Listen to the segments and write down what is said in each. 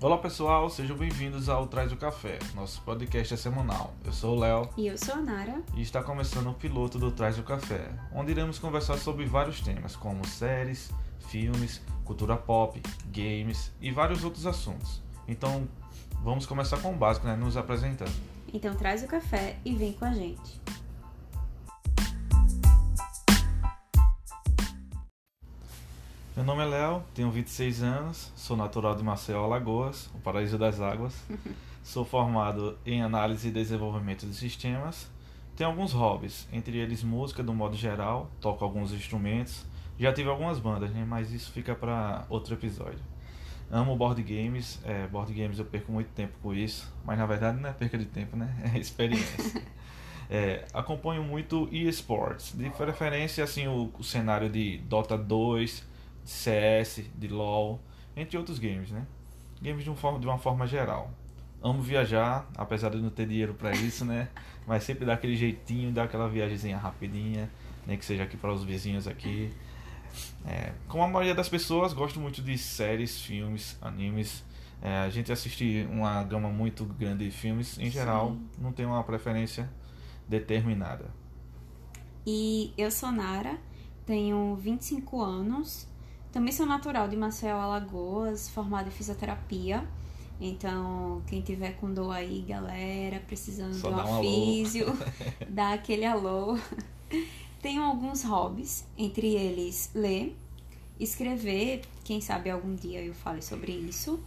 Olá pessoal, sejam bem-vindos ao Traz o Café, nosso podcast é semanal. Eu sou o Léo E eu sou a Nara. e está começando o piloto do Traz o Café, onde iremos conversar sobre vários temas como séries, filmes, cultura pop, games e vários outros assuntos. Então, vamos começar com o básico, né? Nos apresentando. Então traz o café e vem com a gente. Meu nome é Léo, tenho 26 anos, sou natural de Maceió, Alagoas, o paraíso das águas. Sou formado em análise e desenvolvimento de sistemas. Tenho alguns hobbies, entre eles música do modo geral, toco alguns instrumentos. Já tive algumas bandas, né? mas isso fica para outro episódio. Amo board games, é, board games eu perco muito tempo com isso, mas na verdade não é perca de tempo, né? É experiência. É, acompanho muito eSports, de preferência assim o, o cenário de Dota 2, de CS, de LoL, entre outros games, né? Games de, um forma, de uma forma geral. Amo viajar, apesar de não ter dinheiro para isso, né? Mas sempre dá aquele jeitinho, dá aquela viagemzinha rapidinha, nem que seja aqui para os vizinhos aqui. É, como a maioria das pessoas, gosto muito de séries, filmes, animes. É, a gente assiste uma gama muito grande de filmes. Em geral, Sim. não tem uma preferência determinada. E eu sou Nara, tenho 25 anos. Também sou natural de Maceió, Alagoas, formada em fisioterapia. Então, quem tiver com dor aí, galera, precisando Só de dá um um alô. ofísio, dá aquele alô. Tenho alguns hobbies, entre eles ler, escrever, quem sabe algum dia eu fale sobre isso.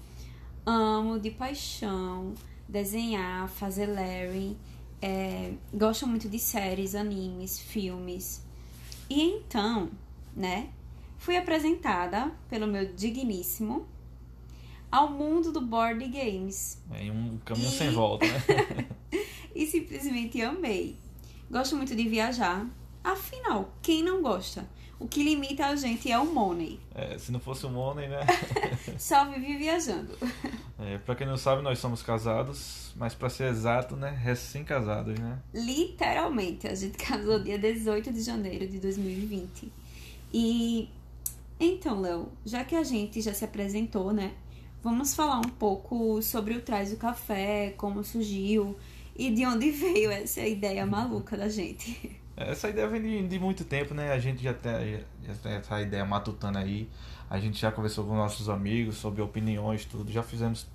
Amo de paixão desenhar, fazer lettering. É, gosto muito de séries, animes, filmes. E então, né, fui apresentada pelo meu digníssimo ao mundo do board games É um caminho E- sem volta, né? e simplesmente amei. Gosto muito de viajar. Afinal, quem não gosta? O que limita a gente é o money. É, se não fosse o Money, né? Só vive viajando. É, pra quem não sabe, nós somos casados, mas pra ser exato, né? Recém-casados, né? Literalmente, a gente casou dia 18 de janeiro de 2020. E então, Léo, já que a gente já se apresentou, né? Vamos falar um pouco sobre o Traz o Café, como surgiu e de onde veio essa ideia maluca da gente. Essa ideia vem de, de muito tempo, né? A gente já tem, já tem essa ideia matutando aí. A gente já conversou com nossos amigos sobre opiniões, tudo. Já fizemos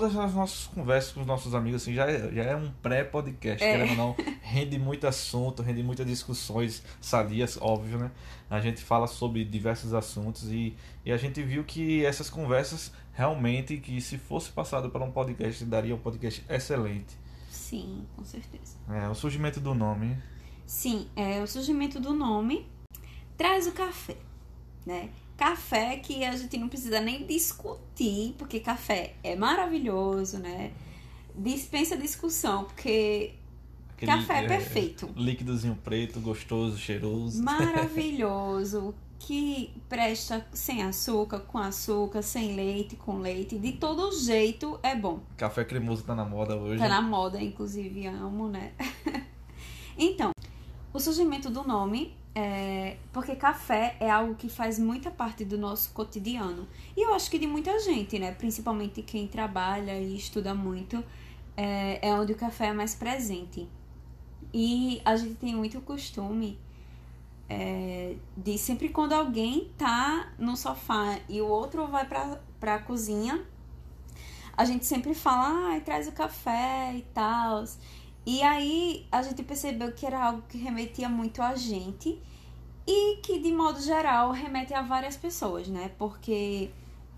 todas as nossas conversas com os nossos amigos, assim, já é, já é um pré-podcast, É. querendo ou não. Rende muito assunto, rende muitas discussões sadias, óbvio, né? A gente fala sobre diversos assuntos e, e a gente viu que essas conversas realmente, que se fosse passado para um podcast, daria um podcast excelente. Sim, com certeza. É, o surgimento do nome. Sim, é o surgimento do nome traz o café, né? Café que a gente não precisa nem discutir, porque café é maravilhoso, né? Dispensa discussão, porque aquele, café é perfeito. Líquidozinho preto, gostoso, cheiroso. maravilhoso, que presta sem açúcar, com açúcar, sem leite, com leite, de todo jeito é bom. Café cremoso tá na moda hoje. Tá na moda, inclusive, amo, né? então, o surgimento do nome é porque café é algo que faz muita parte do nosso cotidiano. E eu acho que de muita gente, né? Principalmente quem trabalha e estuda muito, é, é onde o café é mais presente. E a gente tem muito costume é, de sempre quando alguém tá no sofá e o outro vai pra, pra cozinha, a gente sempre fala, ai, traz o café e tal. E aí a gente percebeu que era algo que remetia muito a gente e que, de modo geral, remete a várias pessoas, né? Porque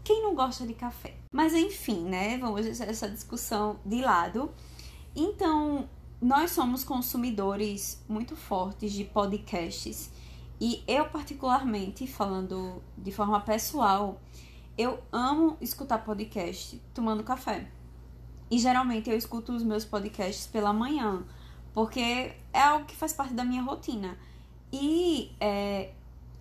quem não gosta de café? Mas enfim, né? Vamos deixar essa discussão de lado. Então, nós somos consumidores muito fortes de podcasts e eu, particularmente, falando de forma pessoal, eu amo escutar podcast tomando café. E geralmente eu escuto os meus podcasts pela manhã, porque é algo que faz parte da minha rotina. E é,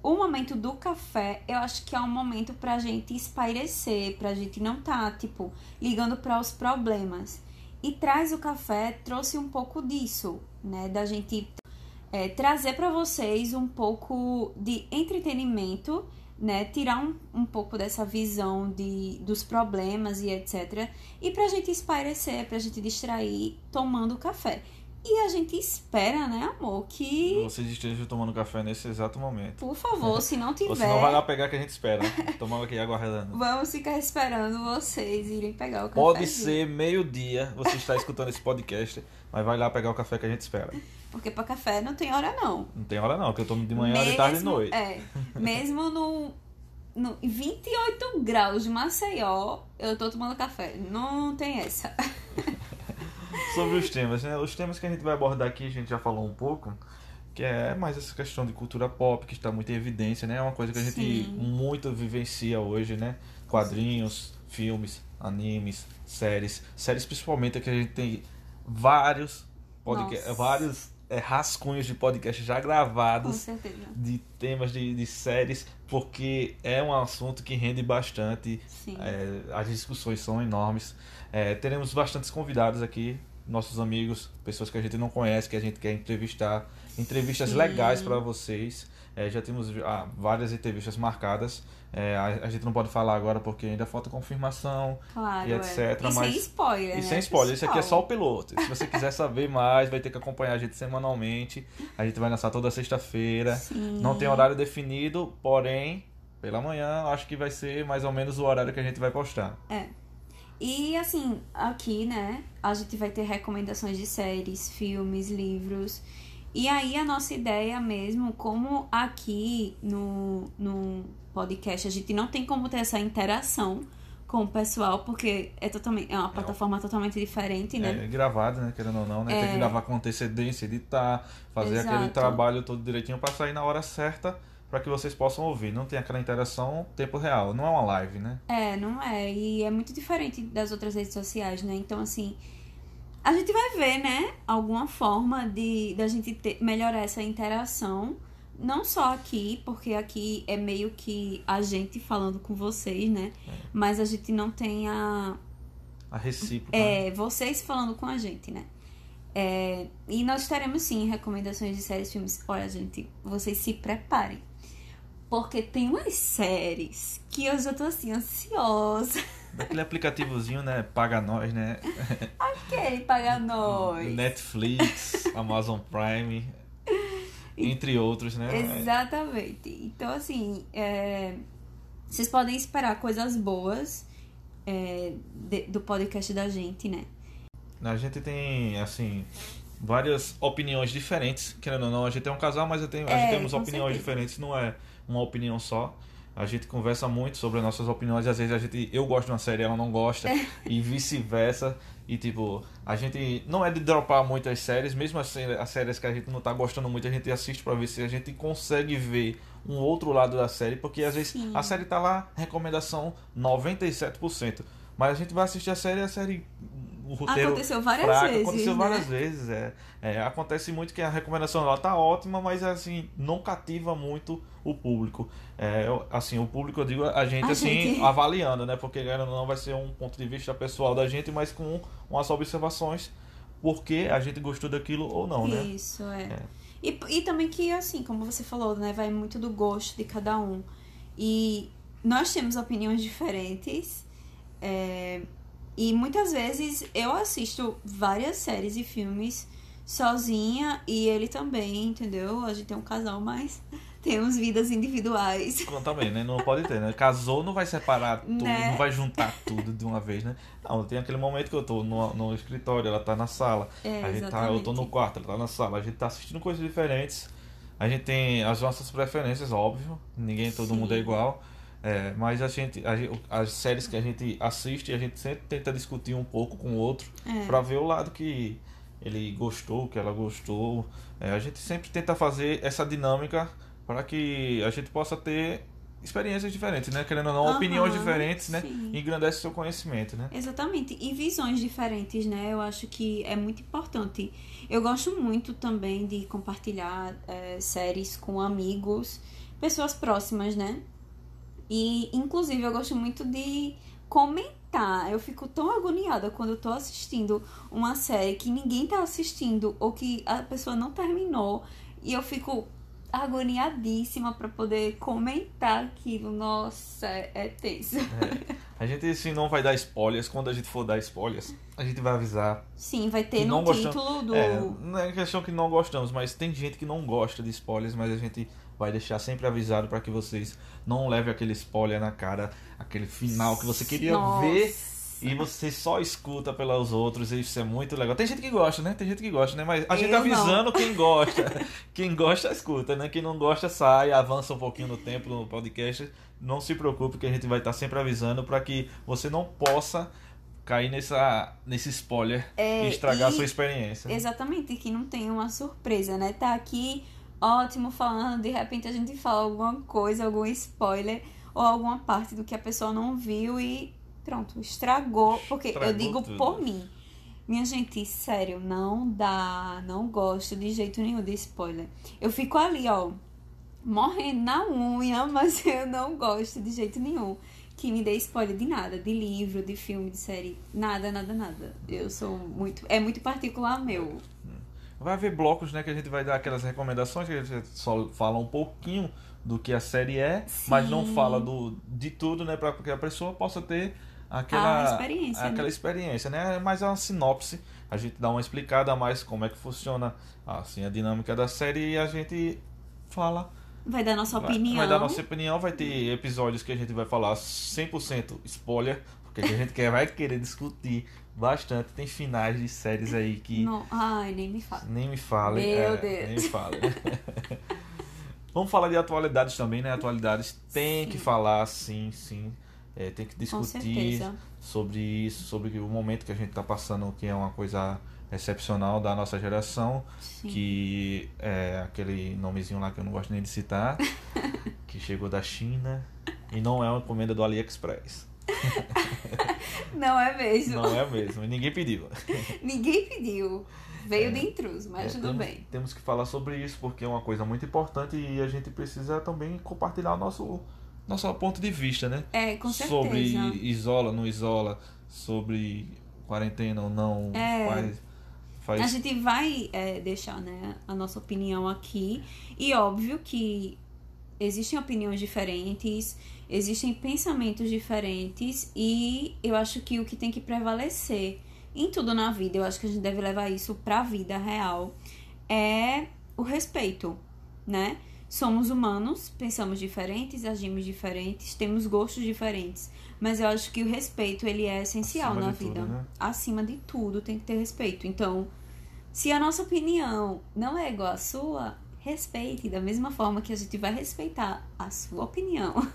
o momento do café, eu acho que é um momento pra gente espairecer, pra gente não tá, tipo, ligando para os problemas. E traz o café trouxe um pouco disso, né? Da gente é, trazer para vocês um pouco de entretenimento né? Tirar um, um pouco dessa visão de, dos problemas e etc. E pra gente espairecer, pra gente distrair tomando café. E a gente espera, né, amor, que. Vocês estejam tomando café nesse exato momento. Por favor, se não tiver. Ou senão vai lá pegar que a gente espera. Tomar aqui aguardando. Vamos ficar esperando vocês irem pegar o café. Pode ser meio-dia você está escutando esse podcast, mas vai lá pegar o café que a gente espera. Porque pra café não tem hora, não. Não tem hora, não, porque eu tomo de manhã, mesmo, de tarde e de noite. É. Mesmo no, no 28 graus de Maceió, eu tô tomando café. Não tem essa. sobre os temas, né? Os temas que a gente vai abordar aqui, a gente já falou um pouco, que é mais essa questão de cultura pop, que está muito em evidência, né? É uma coisa que a gente Sim. muito vivencia hoje, né? Quadrinhos, filmes, animes, séries. Séries principalmente que a gente tem vários podcasts, vários é, rascunhos de podcast já gravados de temas de, de séries, porque é um assunto que rende bastante. É, as discussões são enormes. É, teremos bastantes convidados aqui nossos amigos, pessoas que a gente não conhece, que a gente quer entrevistar. Entrevistas Sim. legais para vocês. É, já temos ah, várias entrevistas marcadas. É, a, a, gente não pode falar agora porque ainda falta confirmação claro, e etc. É. E mas... sem spoiler. E né? sem spoiler. Esse aqui é só o piloto. Se você quiser saber mais, vai ter que acompanhar a gente semanalmente. A gente vai lançar toda sexta-feira. Não tem horário definido, porém, pela manhã, acho que vai ser mais ou menos o horário que a gente vai postar. É. E assim, aqui, né, a gente vai ter recomendações de séries, filmes, livros. E aí a nossa ideia mesmo, como aqui no, no podcast a gente não tem como ter essa interação com o pessoal, porque é totalmente é uma plataforma é, totalmente diferente, né? É gravado, né? Querendo ou não, né? É... Tem que gravar com antecedência, editar, fazer Exato. aquele trabalho todo direitinho para sair na hora certa para que vocês possam ouvir. Não tem aquela interação tempo real. Não é uma live, né? É, não é. E é muito diferente das outras redes sociais, né? Então, assim, a gente vai ver, né? Alguma forma de da gente ter, melhorar essa interação. Não só aqui, porque aqui é meio que a gente falando com vocês, né? É. Mas a gente não tem a. A recíproca. É, vocês falando com a gente, né? É, e nós teremos sim recomendações de séries e filmes. Olha, gente, vocês se preparem. Porque tem umas séries que eu já tô assim, ansiosa. Daquele aplicativozinho, né? Paga Nós, né? Aquele Paga Nós. Netflix, Amazon Prime, entre outros, né? Exatamente. Então, assim, é... vocês podem esperar coisas boas é... de... do podcast da gente, né? A gente tem, assim, várias opiniões diferentes. Querendo ou não, a gente é um casal, mas eu tenho, é, a gente temos opiniões certeza. diferentes. Não é uma opinião só. A gente conversa muito sobre as nossas opiniões, às vezes a gente eu gosto de uma série, ela não gosta é. e vice-versa. E tipo, a gente não é de dropar muitas séries, mesmo as, as séries que a gente não tá gostando muito, a gente assiste para ver se a gente consegue ver um outro lado da série, porque às vezes Sim. a série tá lá, recomendação 97%. Mas a gente vai assistir a série e a série o roteiro aconteceu várias fraco, vezes. Aconteceu né? várias vezes, é. é. Acontece muito que a recomendação lá tá ótima, mas assim, não cativa muito o público. É, assim, o público, eu digo, a gente a assim, gente... avaliando, né? Porque não vai ser um ponto de vista pessoal da gente, mas com umas observações porque a gente gostou daquilo ou não, né? Isso, é. é. E, e também que, assim, como você falou, né? Vai muito do gosto de cada um. E nós temos opiniões diferentes. É, e muitas vezes eu assisto várias séries e filmes sozinha e ele também, entendeu? A gente tem um casal, mas temos vidas individuais. Também, né? Não pode ter, né? Casou, não vai separar tudo, né? não vai juntar tudo de uma vez, né? Não, tem aquele momento que eu tô no, no escritório, ela tá na sala. É, a gente tá, eu tô no quarto, ela tá na sala. A gente tá assistindo coisas diferentes. A gente tem as nossas preferências, óbvio. Ninguém, todo Sim. mundo é igual. É, mas a gente, a, as séries que a gente assiste, a gente sempre tenta discutir um pouco com o outro é. para ver o lado que ele gostou, que ela gostou. É, a gente sempre tenta fazer essa dinâmica para que a gente possa ter experiências diferentes, né? Querendo ou não, uhum, opiniões diferentes, né? sim. né? Engrandece o seu conhecimento, né? Exatamente. E visões diferentes, né? Eu acho que é muito importante. Eu gosto muito também de compartilhar é, séries com amigos, pessoas próximas, né? E, inclusive, eu gosto muito de comentar. Eu fico tão agoniada quando eu tô assistindo uma série que ninguém tá assistindo ou que a pessoa não terminou. E eu fico agoniadíssima pra poder comentar aquilo. Nossa, é tenso. É. A gente assim, não vai dar spoilers. Quando a gente for dar spoilers, a gente vai avisar. Sim, vai ter no título do. É, não é questão que não gostamos, mas tem gente que não gosta de spoilers, mas a gente vai deixar sempre avisado para que vocês não levem aquele spoiler na cara, aquele final que você queria Nossa. ver e você só escuta pelos outros, e isso é muito legal. Tem gente que gosta, né? Tem gente que gosta, né? Mas a gente Eu avisando quem gosta. quem gosta, escuta, né? Quem não gosta, sai, avança um pouquinho no tempo no podcast. Não se preocupe que a gente vai estar sempre avisando para que você não possa cair nessa, nesse spoiler É, e estragar a e- sua experiência. Exatamente, que não tem uma surpresa, né? Tá aqui ótimo falando, de repente a gente fala alguma coisa, algum spoiler ou alguma parte do que a pessoa não viu e pronto, estragou. Porque eu Estragou digo tudo. por mim. Minha gente, sério, não dá, não gosto de jeito nenhum de spoiler. Eu fico ali, ó, morrendo na unha, mas eu não gosto de jeito nenhum que me dê spoiler de nada, de livro, de filme, de série, nada, nada, nada. Eu sou muito, é muito particular meu. Vai haver blocos, né, que a gente vai dar aquelas recomendações, que a gente só fala um pouquinho do que a série é, mas não Sim. fala do, de tudo, né, para que a pessoa possa ter aquela experiência, né? aquela experiência, né? Mas é uma sinopse, a gente dá uma explicada a mais como é que funciona assim a dinâmica da série e a gente fala Vai dar nossa Vai- opinião. Vai dar nossa opinião, vai ter episódios que a gente vai falar 100% spoiler, porque a gente quer, vai querer discutir bastante. Tem finais de séries aí que Não- Ai, nem me fala. nem me falem. Meu é, Deus. Nem me falem. Vamos falar de atualidades também, né? Atualidades tem que falar, sim, sim. É, tem que discutir sobre isso, sobre o momento que a gente está passando, que é uma coisa excepcional da nossa geração Sim. que é aquele nomezinho lá que eu não gosto nem de citar, que chegou da China e não é uma encomenda do AliExpress. Não é mesmo. Não é mesmo, e ninguém pediu. Ninguém pediu. Veio É. de intruso, mas É, tudo temos, bem. Temos que falar sobre isso porque é uma coisa muito importante e a gente precisa também compartilhar o nosso nosso ponto de vista, né? É, com certeza. Sobre isola, não isola, sobre quarentena ou não, É. faz, faz A gente vai é, deixar né, a nossa opinião aqui. E óbvio que existem opiniões diferentes, existem pensamentos diferentes. E eu acho que o que tem que prevalecer em tudo na vida, eu acho que a gente deve levar isso pra vida real, é o respeito, né? Somos humanos, pensamos diferentes, agimos diferentes, temos gostos diferentes. Mas eu acho que o respeito, ele é essencial Acima na de tudo, vida. né? Acima de tudo, tem que ter respeito. Então, se a nossa opinião não é igual à sua, respeite da mesma forma que a gente vai respeitar a sua opinião.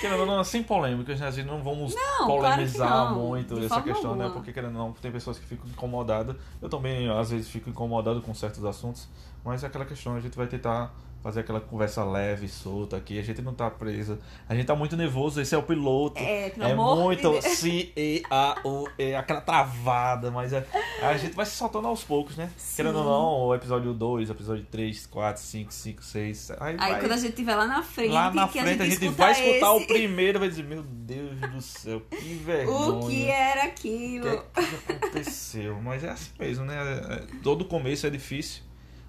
Querendo ou não, sem polêmicas, né? A gente não vamos Não, polemizar claro não, muito essa questão, né? alguma. Porque querendo ou não, tem pessoas que ficam incomodadas. Eu também, às vezes, fico incomodado com certos assuntos. Mas é aquela questão, a gente vai tentar fazer aquela conversa leve, solta aqui. A gente não tá presa. A gente tá muito nervoso, esse é o piloto. É, pelo É amor muito se, e, a, o, e, aquela travada, mas é, a gente vai se soltando aos poucos, né? Sim. Querendo ou não, o episódio 2, episódio 3, 4, 5, 5, 6. Aí, Aí vai, quando a gente estiver lá na frente, lá na frente a a gente, gente, escuta vai escutar esse, o primeiro e vai dizer: Meu Deus do céu, que vergonha. o que era O aquilo. que, é que aconteceu? Mas é assim mesmo, né? É- Todo começo é difícil,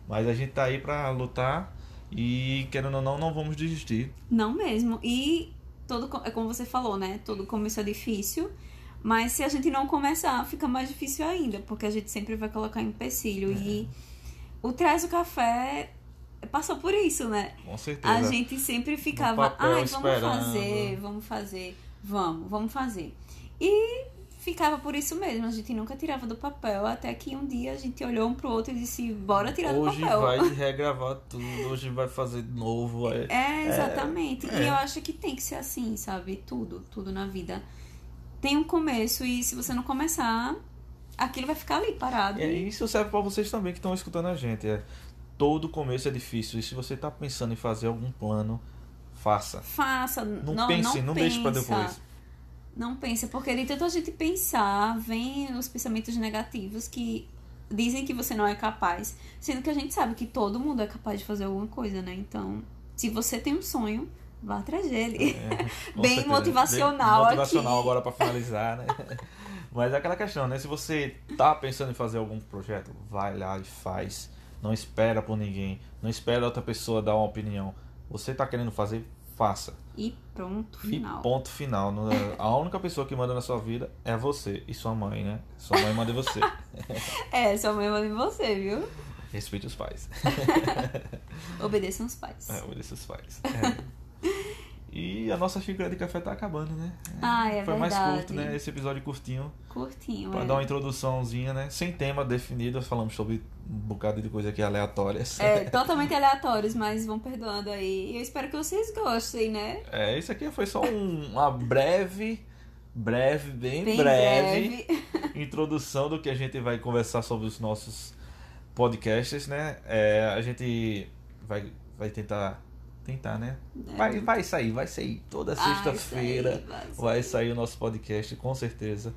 mas a gente tá aí pra lutar e, querendo ou não, não vamos desistir. Não mesmo. E todo, é como você falou, né? Todo começo é difícil. Mas se a gente não começar, fica mais difícil ainda, porque a gente sempre vai colocar empecilho. E o Traz o Café passou por isso, né? Com certeza. A gente sempre ficava, ai, vamos esperando." fazer, vamos fazer, vamos, vamos fazer. E ficava por isso mesmo, a gente nunca tirava do papel, até que um dia a gente olhou um pro outro e disse, bora tirar do Hoje papel. vai regravar tudo, hoje vai fazer de novo. É, É, exatamente. é. E eu acho que tem que ser assim, sabe? Tudo, tudo na vida tem um começo e se você não começar, aquilo vai ficar ali parado. É, isso serve pra vocês também que estão escutando a gente. É, todo começo é difícil. E se você tá pensando em fazer algum plano, faça. Faça, Não, não, pense, não, não, deixe pra pensa. depois. Não pensa, porque de tanto a gente pensar, vem os pensamentos negativos que dizem que você não é capaz, sendo que a gente sabe que todo mundo é capaz de fazer alguma coisa, né? Então, se você tem um sonho, vá atrás dele. É, Bem certeza. motivacional Bem motivacional aqui. agora pra finalizar, né? Mas é aquela questão, né? Se você tá pensando em fazer algum projeto, vai lá e faz. Não espera por ninguém. Não espera outra pessoa dar uma opinião. Você tá querendo fazer, faça. E pronto, E final. ponto final. A única pessoa que manda na sua vida é você e sua mãe, né? Sua mãe manda em você. É, só mesmo em você, viu? Respeite os pais. Obedeçam os pais. É, obedeça os pais. É. E a nossa xícara de café tá acabando, né? Ah, é Foi mais verdade. curto, né? Esse episódio curtinho. Curtinho, Pra é. dar uma introduçãozinha, né? Sem tema definido, falamos sobre um bocado de coisa aqui aleatórias. É, totalmente aleatórios, mas vão perdoando aí. Eu espero que vocês gostem, né? É, isso aqui foi só um- uma breve, breve, bem, Bem breve, breve. introdução do que a gente vai conversar sobre os nossos podcasts, né? É, a gente vai, vai tentar, tentar, né? Vai, vai sair, vai sair toda sexta-feira. vai Vai sair o nosso podcast, com certeza.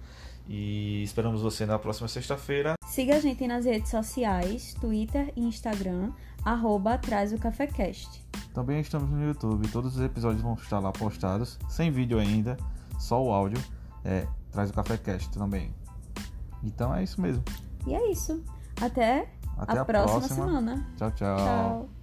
E esperamos você na próxima sexta-feira. Siga a gente nas redes sociais, Twitter e Instagram, arroba Traz o Cafécast. Também estamos no YouTube, todos os episódios vão estar lá postados, sem vídeo ainda, só o áudio. É, traz o Café Cast também. Então é isso mesmo. E é isso. Até, Até a, a, próxima, próxima. semana. Tchau, tchau. Tchau.